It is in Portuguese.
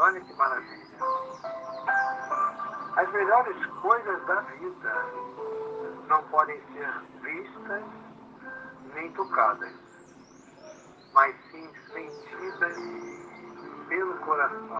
Olha que maravilha. As melhores coisas da vida não podem ser vistas nem tocadas, mas sim sentidas pelo coração.